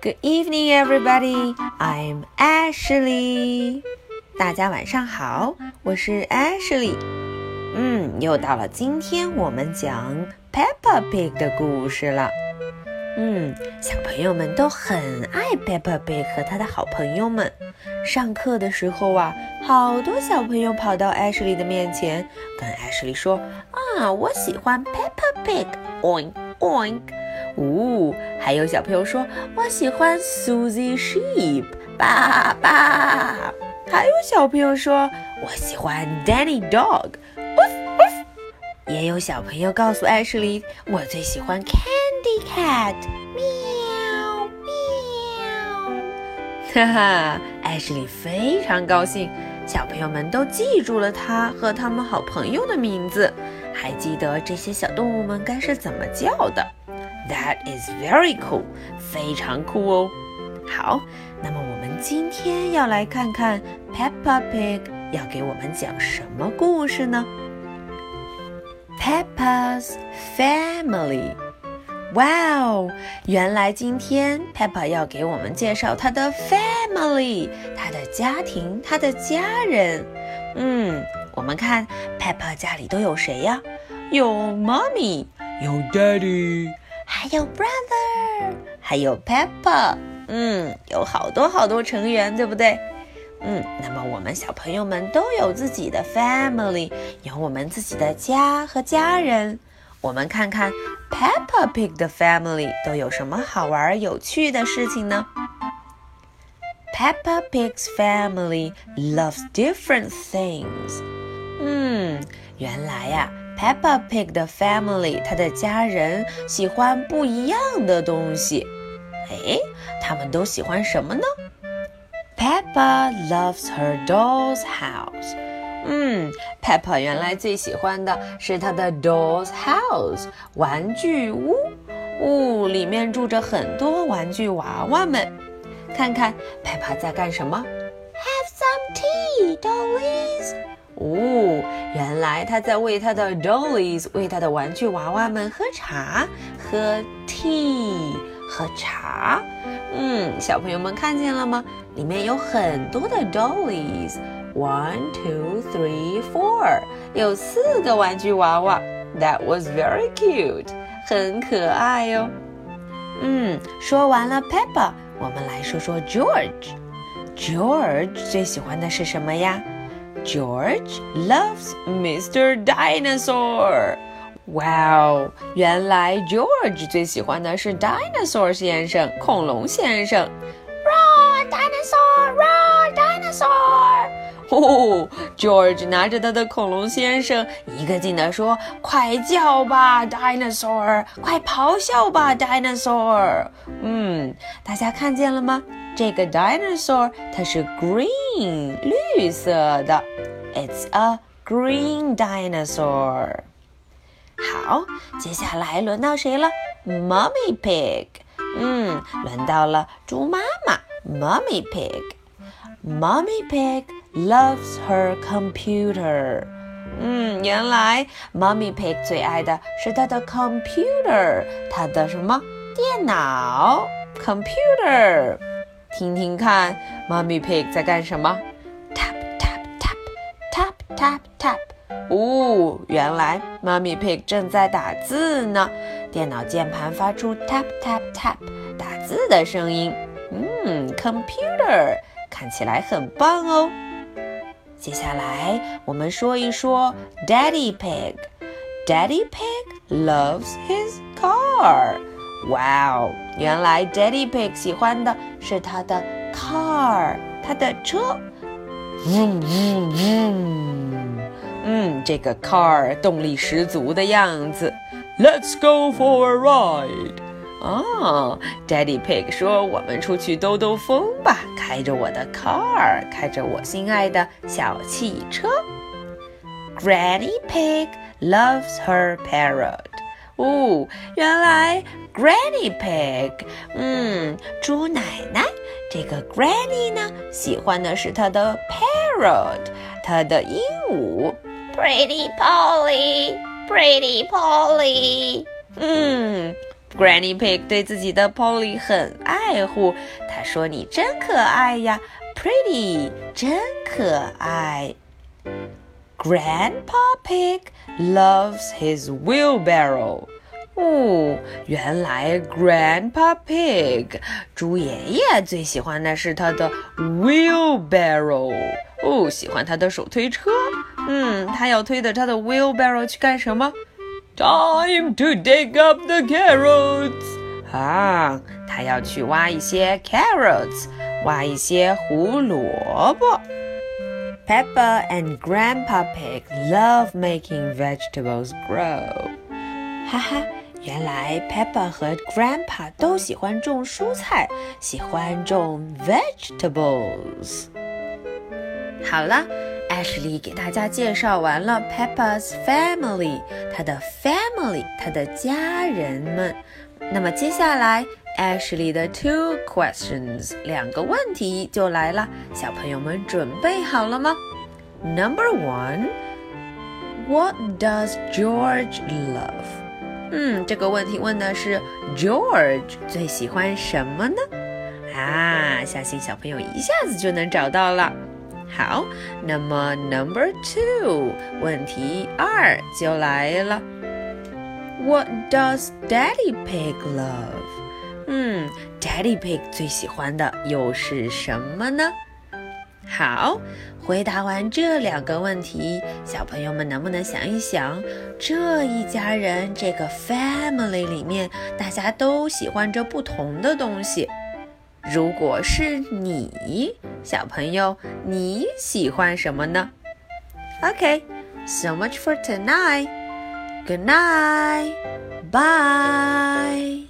Good evening, everybody. I'm Ashley. 大家晚上好，我是 Ashley。嗯，又到了今天我们讲 Peppa Pig 的故事了。嗯，小朋友们都很爱 Peppa Pig 和他的好朋友们。上课的时候啊，好多小朋友跑到 Ashley 的面前，跟 Ashley 说：“啊，我喜欢 Peppa Pig。”Oink oink。呜，还有小朋友说：“我喜欢 Susie Sheep。”爸爸。还有小朋友说：“我喜欢 Danny Dog。”也有小朋友告诉艾什莉：“我最喜欢 Candy Cat。”喵喵。哈哈，艾什莉非常高兴，小朋友们都记住了他和他们好朋友的名字，还记得这些小动物们该是怎么叫的。That is very cool，非常酷哦。好，那么我们今天要来看看 Peppa Pig 要给我们讲什么故事呢？Peppa's Family。哇哦，原来今天 Peppa 要给我们介绍她的 family，她的家庭，她的家人。嗯，我们看 Peppa 家里都有谁呀？有 Mommy，有 Daddy。 还有 brother，还有 Peppa，嗯，有好多好多成员，对不对？嗯，那么我们小朋友们都有自己的 family，有我们自己的家和家人。我们看看 Peppa Pig 的 family 都有什么好玩有趣的事情呢？Peppa Pig's family loves different things。嗯，原来呀。Peppa Pig 的 family，他的家人喜欢不一样的东西。哎，他们都喜欢什么呢？Peppa loves her doll's house。嗯，Peppa 原来最喜欢的是她的 doll's house 玩具屋。哦里面住着很多玩具娃娃们。看看 Peppa 在干什么？Have some tea, dollies。哦，原来他在为他的 dollies，为他的玩具娃娃们喝茶，喝 tea，喝茶。嗯，小朋友们看见了吗？里面有很多的 dollies，one two three four，有四个玩具娃娃。That was very cute，很可爱哟。嗯，说完了 Peppa，我们来说说 George。George 最喜欢的是什么呀？George loves Mr. Dinosaur. Wow，原来 George 最喜欢的是 Dinosaur 先生，恐龙先生。Run, dinosaur! Run, dinosaur! 哦，George 拿着他的恐龙先生，一个劲地说：“快叫吧，dinosaur！快咆哮吧，dinosaur！” 嗯，大家看见了吗？这个 dinosaur 它是 green 绿色的，It's a green dinosaur。好，接下来轮到谁了？Mummy Pig。嗯，轮到了猪妈妈，Mummy Pig。Mummy Pig loves her computer。嗯，原来 Mummy Pig 最爱的是她的 computer，她的什么电脑？computer。 听听看，Mummy Pig 在干什么？Tap tap tap tap tap tap。哦，原来 Mummy Pig 正在打字呢。电脑键盘发出 tap tap tap 打字的声音。嗯，Computer 看起来很棒哦。接下来我们说一说 Daddy Pig。Daddy Pig loves his car。哇哦，原来 Daddy Pig 喜欢的是他的 car，他的车。嗯嗯嗯，嗯，这个 car 动力十足的样子。Let's go for a ride。哦，Daddy Pig 说：“我们出去兜兜风吧，开着我的 car，开着我心爱的小汽车。” Granny Pig loves her parrot。 哦，原来 Granny Pig，嗯，猪奶奶，这个 Granny 呢，喜欢的是她的 parrot，她的鹦鹉，Pretty Polly，Pretty Polly，嗯 Granny Pig 对自己的 Polly 很爱护，她说：“你真可爱呀，Pretty，真可爱。” Grandpa Pig loves his wheelbarrow. 哦，原来 Grandpa Pig 猪爷爷最喜欢的是他的 wheelbarrow。哦，喜欢他的手推车。嗯，他要推着他的 wheelbarrow 去干什么？Time to dig up the carrots。啊，他要去挖一些 carrots，挖一些胡萝卜。 Peppa and Grandpa Pig love making vegetables grow。哈哈。原来 Peppa 和 Grandpa 都喜欢种蔬菜，喜欢种 vegetables。好了，Ashley 给大家介绍完了 Peppa's family，她的 family，她的家人们。那么接下来 ，Ashley 的 two questions，两个问题就来了，小朋友们准备好了吗？Number one，What does George love？嗯，这个问题问的是 George 最喜欢什么呢？啊，相信小朋友一下子就能找到了。好，那么 Number two 问题二就来了。What does Daddy Pig love？ 嗯，Daddy Pig 最喜欢的又是什么呢？好，回答完这两个问题，小朋友们能不能想一想，这一家人这个 family 里面，大家都喜欢着不同的东西。如果是你，小朋友，你喜欢什么呢？OK，so much for tonight. Good night. Bye.